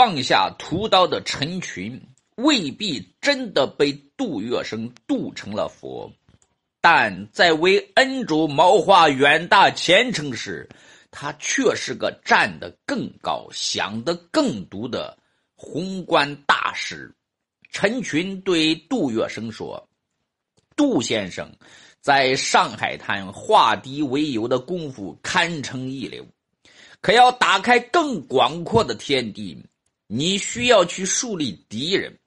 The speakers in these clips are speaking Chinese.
放下屠刀的陈群，未必真的被杜月笙渡成了佛，但在为恩主谋划远大前程时，他却是个站得更高、想得更毒的宏观大师。陈群对杜月笙说：“杜先生，在上海滩化敌为友的功夫堪称一流，可要打开更广阔的天地，你需要去树立敌人，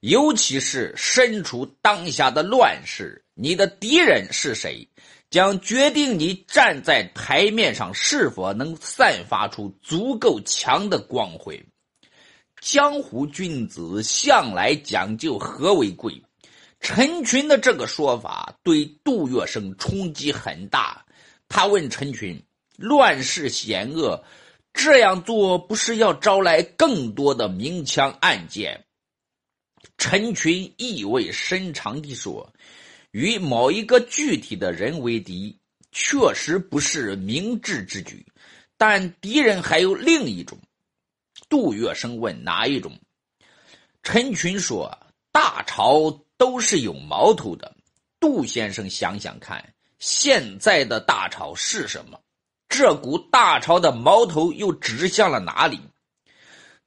尤其是身处当下的乱世，你的敌人是谁，将决定你站在台面上是否能散发出足够强的光辉。”江湖君子向来讲究和为贵，陈群的这个说法对杜月笙冲击很大。他问陈群：“乱世险恶，这样做不是要招来更多的明枪暗箭？”陈群意味深长地说：“与某一个具体的人为敌，确实不是明智之举，但敌人还有另一种。”杜月笙问：“哪一种？”陈群说：“大朝都是有矛头的。杜先生想想看，现在的大朝是什么？这股大潮的矛头又指向了哪里？”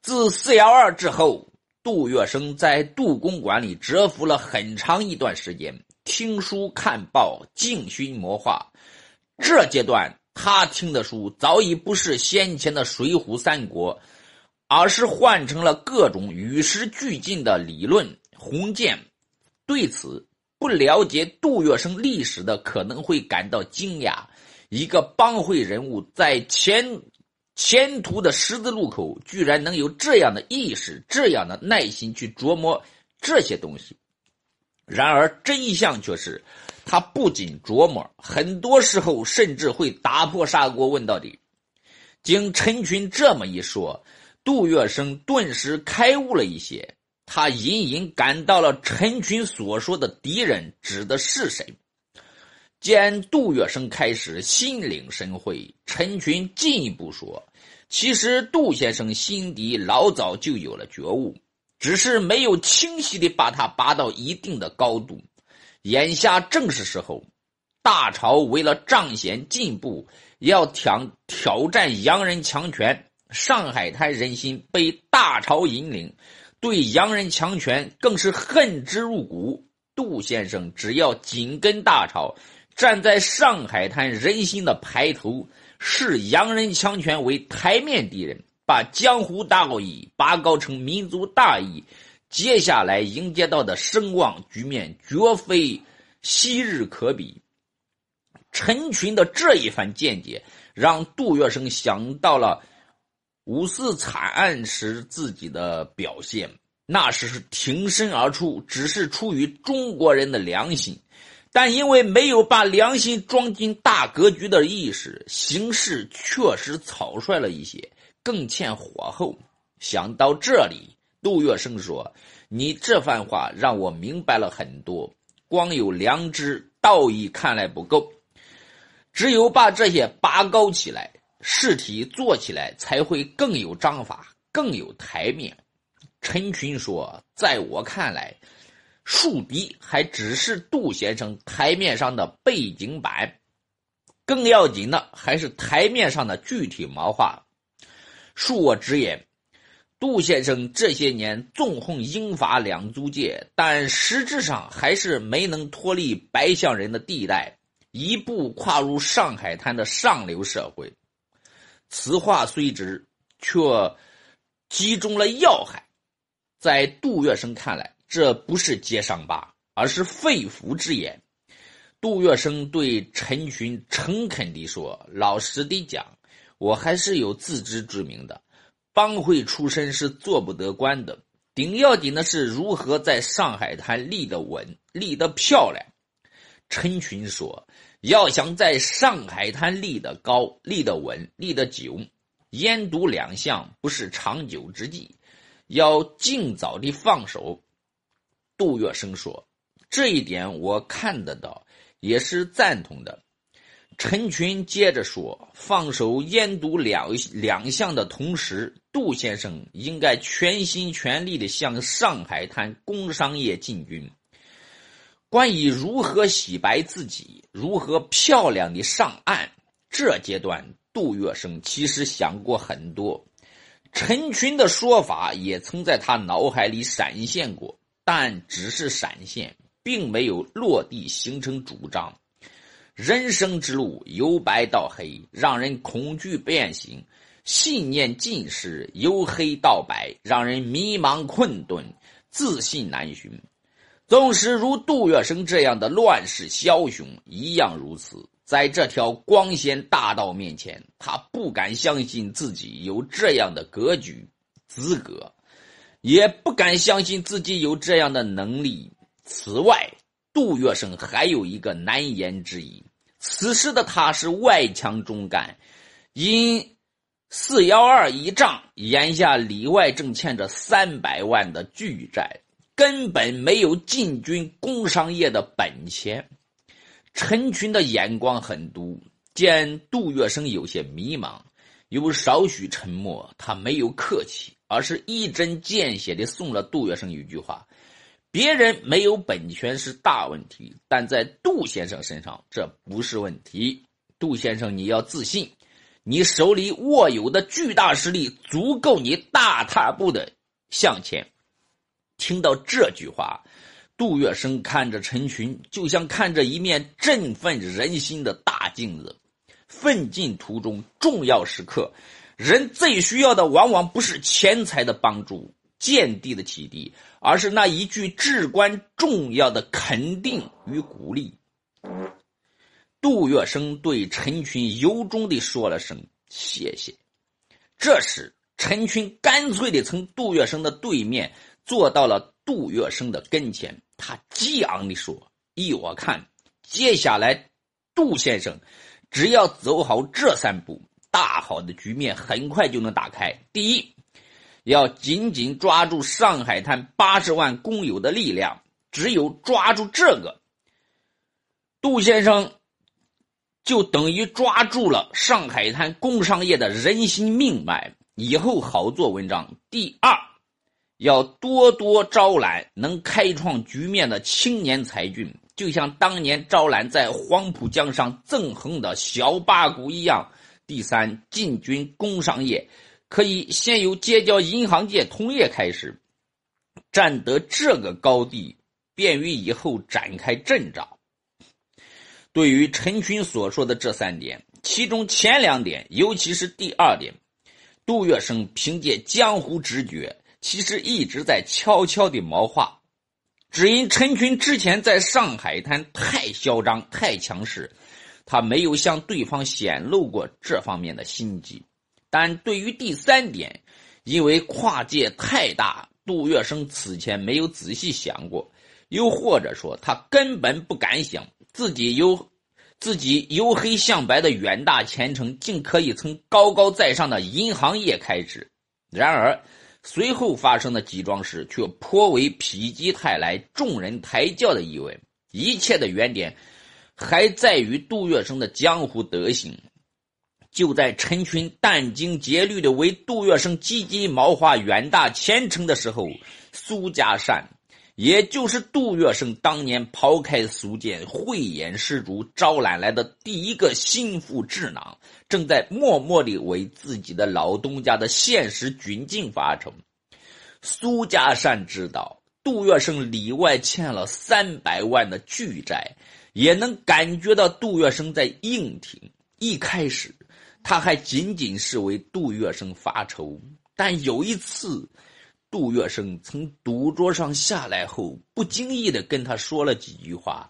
自四幺二之后，杜月笙在杜公馆里蛰伏了很长一段时间，听书看报，静心谋划。这阶段，他听的书早已不是先前的《水浒》《三国》。而是换成了各种与时俱进的理论宏见。对此，不了解杜月笙历史的可能会感到惊讶：一个帮会人物在前前途的十字路口，居然能有这样的意识、这样的耐心去琢磨这些东西。然而，真相却是，他不仅琢磨，很多时候甚至会打破砂锅问到底。经陈群这么一说。杜月笙顿时开悟了一些，他隐隐感到了陈群所说的敌人指的是谁。见杜月笙开始心领神会，陈群进一步说：“其实杜先生心底老早就有了觉悟，只是没有清晰的把他拔到一定的高度。眼下正是时候，大朝为了彰显进步，要挑挑战洋人强权。”上海滩人心被大潮引领，对洋人强权更是恨之入骨。杜先生只要紧跟大潮，站在上海滩人心的排头，视洋人强权为台面敌人，把江湖大义拔高成民族大义，接下来迎接到的声望局面绝非昔日可比。陈群的这一番见解，让杜月笙想到了。五四惨案时自己的表现，那时是挺身而出，只是出于中国人的良心，但因为没有把良心装进大格局的意识，行事确实草率了一些，更欠火候。想到这里，杜月笙说：“你这番话让我明白了很多，光有良知、道义看来不够，只有把这些拔高起来。”事体做起来才会更有章法，更有台面。陈群说：“在我看来，树敌还只是杜先生台面上的背景板，更要紧的还是台面上的具体谋划。恕我直言，杜先生这些年纵横英法两租界，但实质上还是没能脱离白象人的地带，一步跨入上海滩的上流社会。”此话虽直，却击中了要害。在杜月笙看来，这不是揭伤疤，而是肺腑之言。杜月笙对陈群诚恳地说：“老实地讲，我还是有自知之明的。帮会出身是做不得官的，顶要紧的是如何在上海滩立得稳、立得漂亮。”陈群说。要想在上海滩立得高、立得稳、立得久，烟毒两项不是长久之计，要尽早的放手。杜月笙说：“这一点我看得到，也是赞同的。陈群接着说：“放手烟毒两两项的同时，杜先生应该全心全力的向上海滩工商业进军。关于如何洗白自己，如何漂亮的上岸，这阶段杜月笙其实想过很多。陈群的说法也曾在他脑海里闪现过，但只是闪现，并没有落地形成主张。”人生之路由白到黑，让人恐惧变形；信念尽失，由黑到白，让人迷茫困顿，自信难寻。纵使如杜月笙这样的乱世枭雄一样如此，在这条光鲜大道面前，他不敢相信自己有这样的格局、资格，也不敢相信自己有这样的能力。此外，杜月笙还有一个难言之隐：此时的他是外强中干，因四幺二一仗，眼下里外正欠着三百万的巨债，根本没有进军工商业的本钱。陈群的眼光很毒，见杜月笙有些迷茫，有少许沉默，他没有客气，而是一针见血的送了杜月笙一句话。别人没有本钱是大问题，但在杜先生身上这不是问题。杜先生，你要自信，你手里握有的巨大实力足够你大踏步的向前。听到这句话，杜月笙看着陈群，就像看着一面振奋人心的大镜子。奋进途中，重要时刻，人最需要的往往不是钱财的帮助。见地的启迪，而是那一句至关重要的肯定与鼓励。杜月笙对陈群由衷的说了声谢谢。这时，陈群干脆的从杜月笙的对面坐到了杜月笙的跟前，他激昂的说：“依我看，接下来，杜先生只要走好这三步，大好的局面很快就能打开。第一。”要紧紧抓住上海滩八十万工友的力量，只有抓住这个，杜先生就等于抓住了上海滩工商业的人心命脉，以后好做文章。第二，要多多招揽能开创局面的青年才俊，就像当年招揽在黄浦江上纵横的小八股一样。第三，进军工商业。可以先由结交银行界同业开始，占得这个高地，便于以后展开阵仗。对于陈群所说的这三点，其中前两点，尤其是第二点，杜月笙凭借江湖直觉，其实一直在悄悄的谋划。只因陈群之前在上海滩太嚣张、太强势，他没有向对方显露过这方面的心机。但对于第三点，因为跨界太大，杜月笙此前没有仔细想过，又或者说他根本不敢想自己由自己由黑向白的远大前程，竟可以从高高在上的银行业开始。然而，随后发生的几桩事却颇为否极泰来、众人抬轿的意味。一切的原点，还在于杜月笙的江湖德行。就在陈群殚精竭虑的为杜月笙积极谋划远大前程的时候，苏家善，也就是杜月笙当年抛开俗剑、慧眼识珠招揽来的第一个心腹智囊，正在默默地为自己的老东家的现实窘境发愁。苏家善知道杜月笙里外欠了三百万的巨债，也能感觉到杜月笙在硬挺。一开始。他还仅仅是为杜月笙发愁，但有一次，杜月笙从赌桌上下来后，不经意的跟他说了几句话，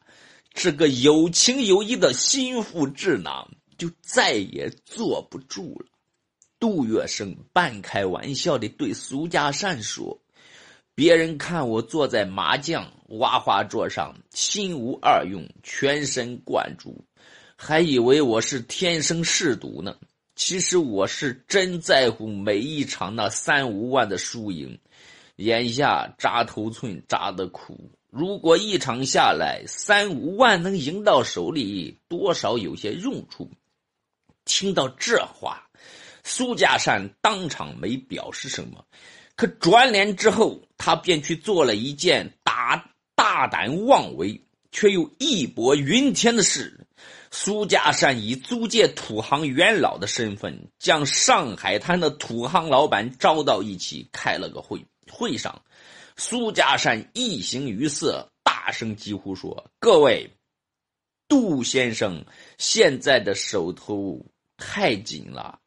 这个有情有义的心腹智囊就再也坐不住了。杜月笙半开玩笑的对苏家善说：“别人看我坐在麻将挖花桌上，心无二用，全神贯注。”还以为我是天生嗜赌呢，其实我是真在乎每一场那三五万的输赢。眼下扎头寸扎得苦，如果一场下来三五万能赢到手里，多少有些用处。听到这话，苏家善当场没表示什么，可转脸之后，他便去做了一件大大胆妄为却又义薄云天的事。苏家善以租界土行元老的身份，将上海滩的土行老板招到一起，开了个会。会上，苏家善一形于色，大声疾呼说：“各位，杜先生现在的手头太紧了，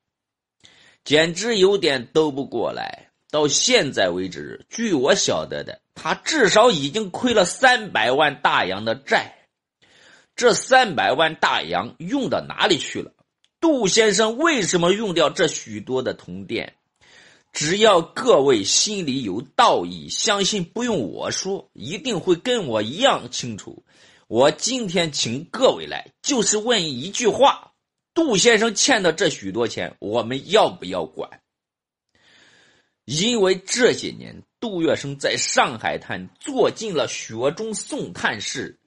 简直有点兜不过来。到现在为止，据我晓得的，他至少已经亏了三百万大洋的债。”这三百万大洋用到哪里去了？杜先生为什么用掉这许多的铜钿？只要各位心里有道义，相信不用我说，一定会跟我一样清楚。我今天请各位来，就是问一句话：杜先生欠的这许多钱，我们要不要管？因为这些年，杜月笙在上海滩做尽了雪中送炭事。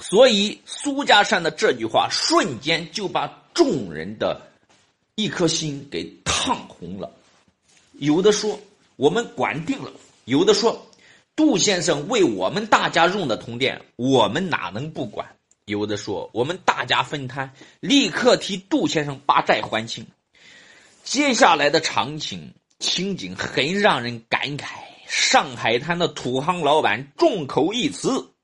所以，苏家山的这句话瞬间就把众人的一颗心给烫红了。有的说我们管定了，有的说杜先生为我们大家用的铜钿，我们哪能不管？有的说我们大家分摊，立刻替杜先生把债还清。接下来的场景情景很让人感慨：上海滩的土行老板众口一词。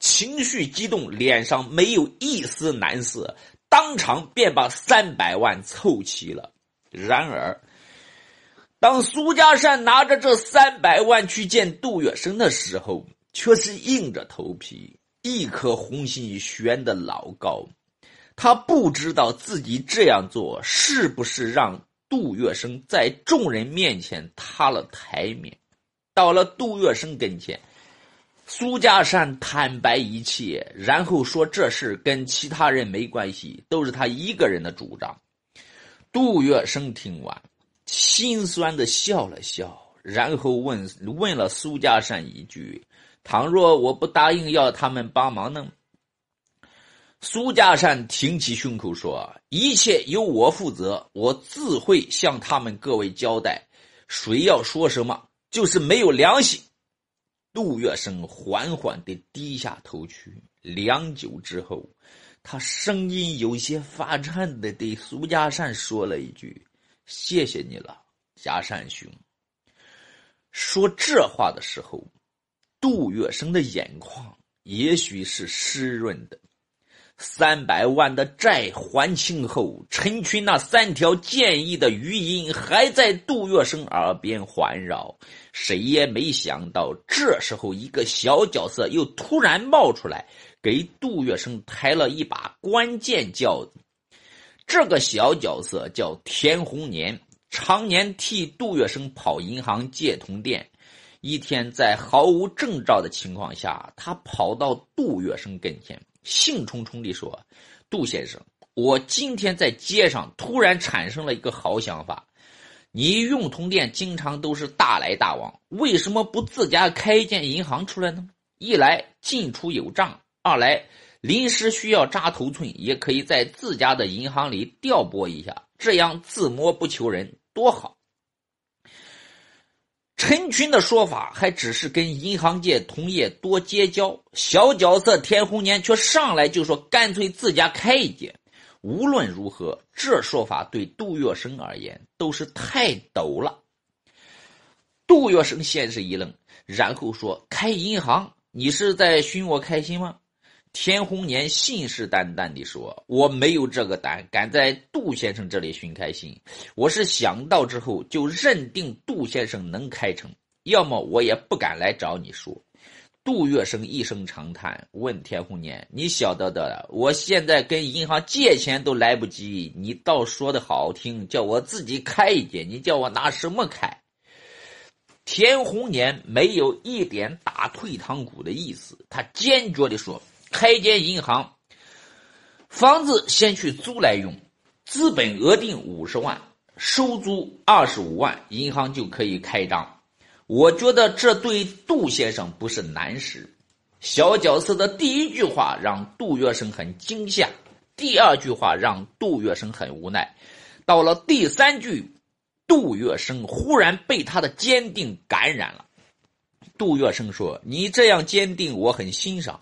情绪激动，脸上没有一丝难色，当场便把三百万凑齐了。然而，当苏家善拿着这三百万去见杜月笙的时候，却是硬着头皮，一颗红心悬得老高。他不知道自己这样做是不是让杜月笙在众人面前塌了台面。到了杜月笙跟前。苏家善坦白一切，然后说这事跟其他人没关系，都是他一个人的主张。杜月笙听完，心酸的笑了笑，然后问问了苏家善一句：“倘若我不答应要他们帮忙呢？”苏家善挺起胸口说：“一切由我负责，我自会向他们各位交代。谁要说什么，就是没有良心。”杜月笙缓缓地低下头去，良久之后，他声音有些发颤的对苏家善说了一句：“谢谢你了，家善兄。”说这话的时候，杜月笙的眼眶也许是湿润的。三百万的债还清后，陈群那三条建议的余音还在杜月笙耳边环绕。谁也没想到，这时候一个小角色又突然冒出来，给杜月笙抬了一把关键轿子。这个小角色叫田红年，常年替杜月笙跑银行借铜钿。一天，在毫无征兆的情况下，他跑到杜月笙跟前。兴冲冲地说：“杜先生，我今天在街上突然产生了一个好想法。你用通店经常都是大来大往，为什么不自家开一间银行出来呢？一来进出有账，二来临时需要扎头寸，也可以在自家的银行里调拨一下，这样自摸不求人，多好。”陈群的说法还只是跟银行界同业多结交，小角色田红年却上来就说干脆自家开一间。无论如何，这说法对杜月笙而言都是太陡了。杜月笙先是一愣，然后说：“开银行？你是在寻我开心吗？”田红年信誓旦旦地说：“我没有这个胆，敢在杜先生这里寻开心。我是想到之后就认定杜先生能开成，要么我也不敢来找你说。”杜月笙一声长叹，问田红年：“你晓得的，我现在跟银行借钱都来不及，你倒说的好听，叫我自己开一间，你叫我拿什么开？”田红年没有一点打退堂鼓的意思，他坚决地说。开间银行，房子先去租来用，资本额定五十万，收租二十五万，银行就可以开张。我觉得这对杜先生不是难事。小角色的第一句话让杜月笙很惊吓，第二句话让杜月笙很无奈，到了第三句，杜月笙忽然被他的坚定感染了。杜月笙说：“你这样坚定，我很欣赏，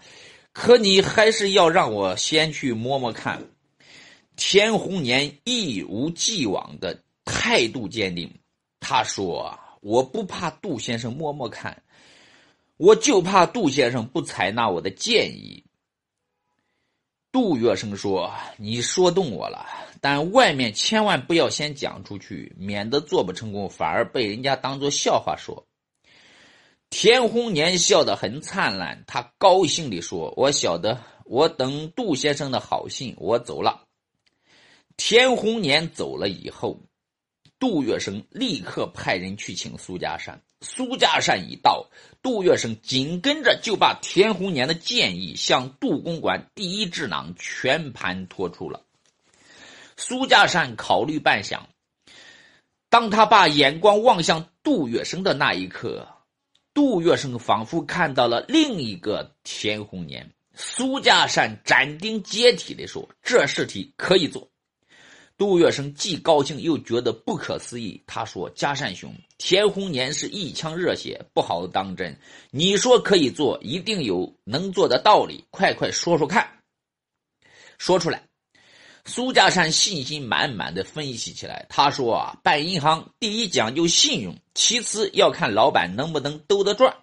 可你还是要让我先去摸摸看。”田红年一如既往的态度坚定，他说：“我不怕杜先生摸摸看。”我就怕杜先生不采纳我的建议。杜月笙说：“你说动我了，但外面千万不要先讲出去，免得做不成功，反而被人家当做笑话说。”田红年笑得很灿烂，他高兴地说：“我晓得，我等杜先生的好信，我走了。”田红年走了以后，杜月笙立刻派人去请苏家山。苏家善一到，杜月笙紧跟着就把田红年的建议向杜公馆第一智囊全盘托出了。苏家善考虑半晌，当他把眼光望向杜月笙的那一刻，杜月笙仿佛看到了另一个田红年。苏家善斩钉截铁地说：“这事体可以做。”杜月笙既高兴又觉得不可思议。他说：“嘉善兄，田红年是一腔热血，不好当真。你说可以做，一定有能做的道理。快快说说看，说出来。”苏家善信心满满的分析起来。他说：“啊，办银行第一讲究信用，其次要看老板能不能兜得转。”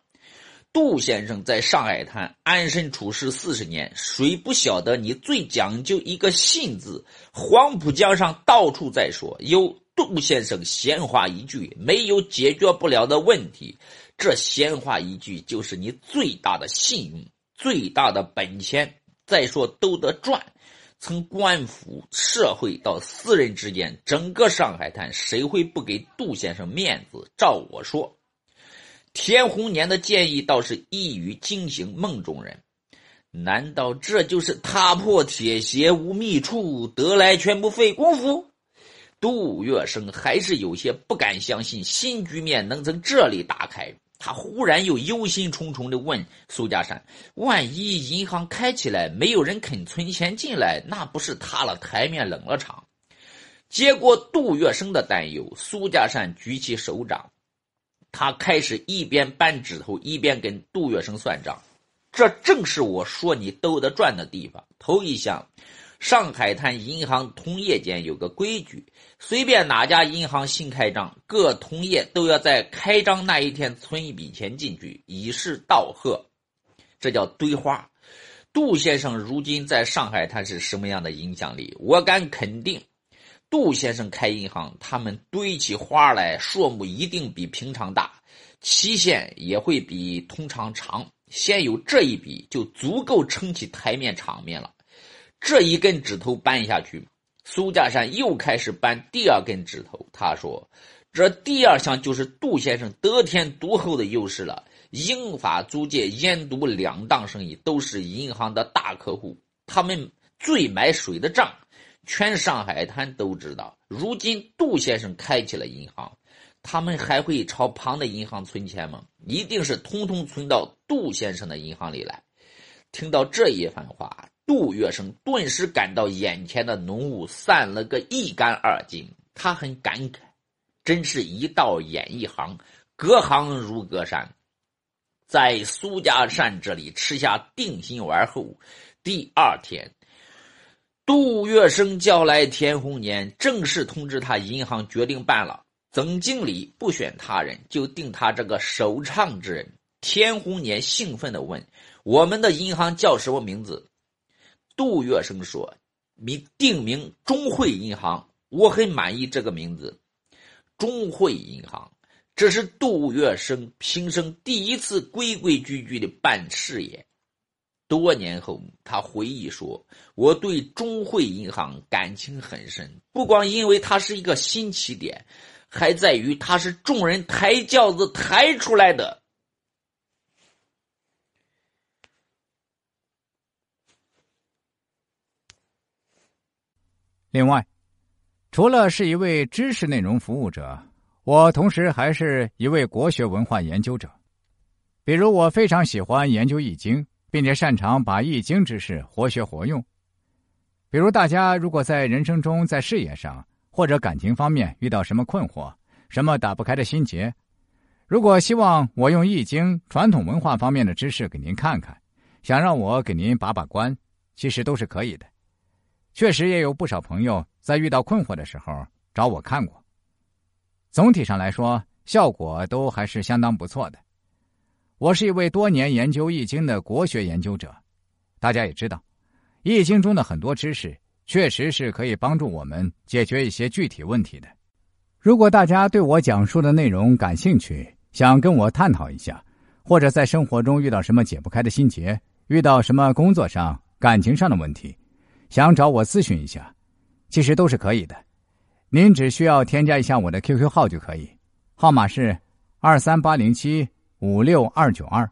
杜先生在上海滩安身处世四十年，谁不晓得你最讲究一个“信”字？黄浦江上到处在说，有杜先生闲话一句，没有解决不了的问题。这闲话一句就是你最大的信用，最大的本钱。再说兜得转，从官府、社会到私人之间，整个上海滩，谁会不给杜先生面子？照我说。田红年的建议倒是一语惊醒梦中人，难道这就是踏破铁鞋无觅处，得来全不费工夫？杜月笙还是有些不敢相信新局面能从这里打开。他忽然又忧心忡忡地问苏家山：“万一银行开起来，没有人肯存钱进来，那不是塌了台面、冷了场？”结果杜月笙的担忧，苏家山举起手掌。他开始一边扳指头，一边跟杜月笙算账。这正是我说你兜得转的地方。头一项，上海滩银行同业间有个规矩，随便哪家银行新开张，各同业都要在开张那一天存一笔钱进去，以示道贺。这叫堆花。杜先生如今在上海滩是什么样的影响力？我敢肯定。杜先生开银行，他们堆起花来，数目一定比平常大，期限也会比通常长。先有这一笔，就足够撑起台面场面了。这一根指头搬下去，苏家山又开始搬第二根指头。他说：“这第二项就是杜先生得天独厚的优势了。英法租界烟毒两档生意都是银行的大客户，他们最买水的账。”全上海滩都知道，如今杜先生开起了银行，他们还会朝旁的银行存钱吗？一定是通通存到杜先生的银行里来。听到这一番话，杜月笙顿时感到眼前的浓雾散了个一干二净。他很感慨，真是一道眼一行，隔行如隔山。在苏家善这里吃下定心丸后，第二天。杜月笙叫来田红年，正式通知他银行决定办了。总经理不选他人，就定他这个首唱之人。田红年兴奋地问：“我们的银行叫什么名字？”杜月笙说：“名定名中汇银行，我很满意这个名字。”中汇银行，这是杜月笙平生第一次规规矩矩的办事业。多年后，他回忆说：“我对中汇银行感情很深，不光因为它是一个新起点，还在于它是众人抬轿子抬出来的。”另外，除了是一位知识内容服务者，我同时还是一位国学文化研究者，比如我非常喜欢研究《易经》，并且擅长把《易经》知识活学活用。比如大家如果在人生中、在事业上或者感情方面遇到什么困惑、什么打不开的心结，如果希望我用《易经》传统文化方面的知识给您看看，想让我给您把把关，其实都是可以的。确实也有不少朋友在遇到困惑的时候找我看过。总体上来说，效果都还是相当不错的。我是一位多年研究《易经》的国学研究者，大家也知道，《易经》中的很多知识确实是可以帮助我们解决一些具体问题的。如果大家对我讲述的内容感兴趣，想跟我探讨一下，或者在生活中遇到什么解不开的心结，遇到什么工作上、感情上的问题，想找我咨询一下，其实都是可以的。您只需要添加一下我的 QQ 号就可以，号码是二三八零七五六二九二，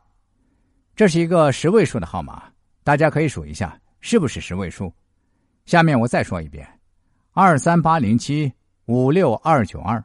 这是一个十位数的号码，大家可以数一下是不是十位数。下面我再说一遍，二三八零七五六二九二。